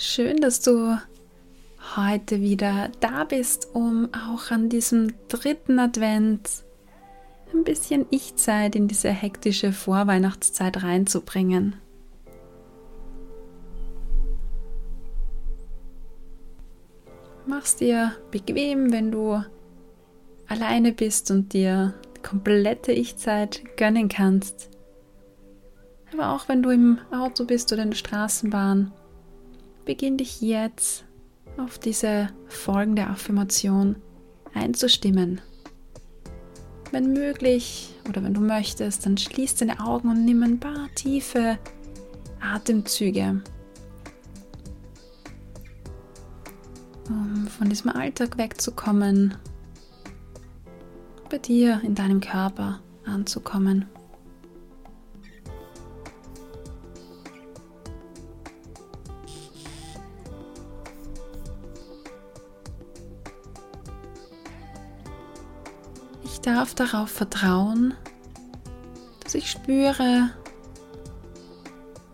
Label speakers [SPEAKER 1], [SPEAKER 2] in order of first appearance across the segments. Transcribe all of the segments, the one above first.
[SPEAKER 1] Schön, dass du heute wieder da bist, um auch an diesem dritten Advent ein bisschen Ich-Zeit in diese hektische Vorweihnachtszeit reinzubringen. Mach's dir bequem, wenn du alleine bist und dir komplette Ich-Zeit gönnen kannst. Aber auch wenn du im Auto bist oder in der Straßenbahn, beginn dich jetzt auf diese folgende Affirmation einzustimmen. Wenn möglich oder wenn du möchtest, dann schließ deine Augen und nimm ein paar tiefe Atemzüge, um von diesem Alltag wegzukommen, bei dir in deinem Körper anzukommen. Ich darf darauf vertrauen, dass ich spüre,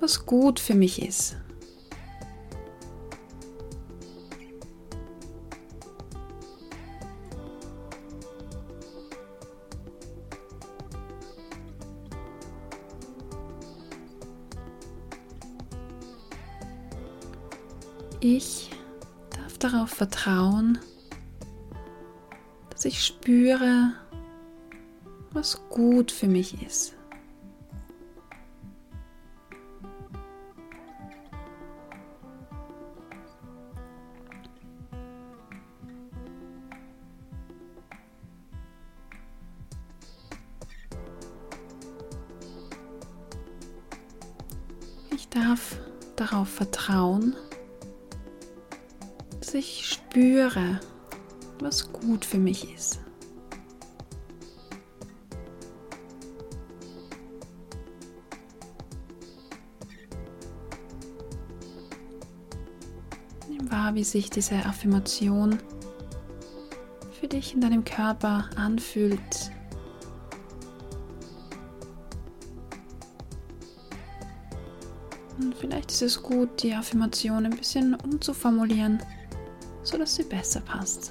[SPEAKER 1] was gut für mich ist. Ich darf darauf vertrauen, dass ich spüre, was gut für mich ist. Ich darf darauf vertrauen, dass ich spüre, was gut für mich ist. Wahr, wie sich diese Affirmation für dich in deinem Körper anfühlt. Und vielleicht ist es gut, die Affirmation ein bisschen umzuformulieren, sodass sie besser passt.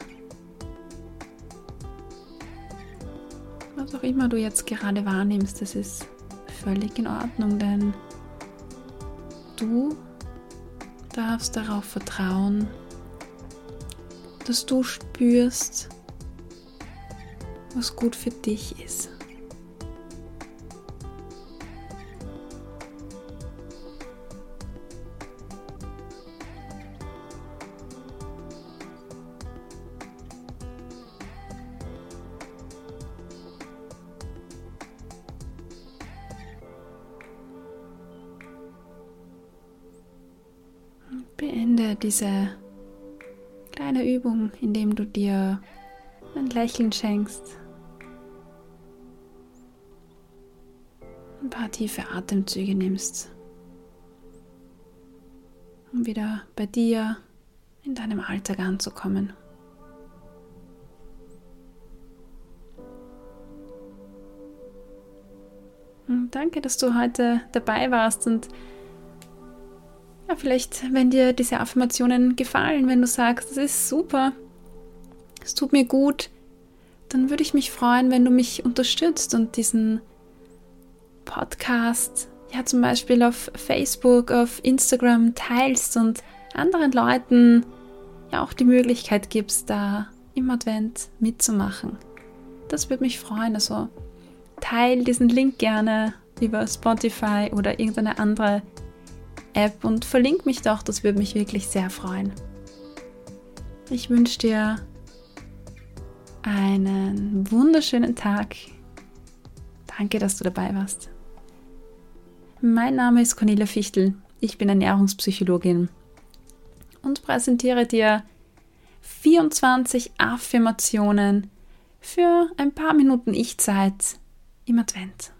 [SPEAKER 1] Was auch immer du jetzt gerade wahrnimmst, das ist völlig in Ordnung, denn du darfst darauf vertrauen, dass du spürst, was gut für dich ist. Beende diese kleine Übung, indem du dir ein Lächeln schenkst. Ein paar tiefe Atemzüge nimmst, um wieder bei dir in deinem Alltag anzukommen. Und danke, dass du heute dabei warst und vielleicht, wenn dir diese Affirmationen gefallen, wenn du sagst, es ist super, es tut mir gut, dann würde ich mich freuen, wenn du mich unterstützt und diesen Podcast ja zum Beispiel auf Facebook, auf Instagram teilst und anderen Leuten ja auch die Möglichkeit gibst, da im Advent mitzumachen. Das würde mich freuen. Also teil diesen Link gerne über Spotify oder irgendeine andere App und verlink mich doch, das würde mich wirklich sehr freuen. Ich wünsche dir einen wunderschönen Tag. Danke, dass du dabei warst. Mein Name ist Cornelia Fichtel. Ich bin Ernährungspsychologin und präsentiere dir 24 Affirmationen für ein paar Minuten Ich-Zeit im Advent.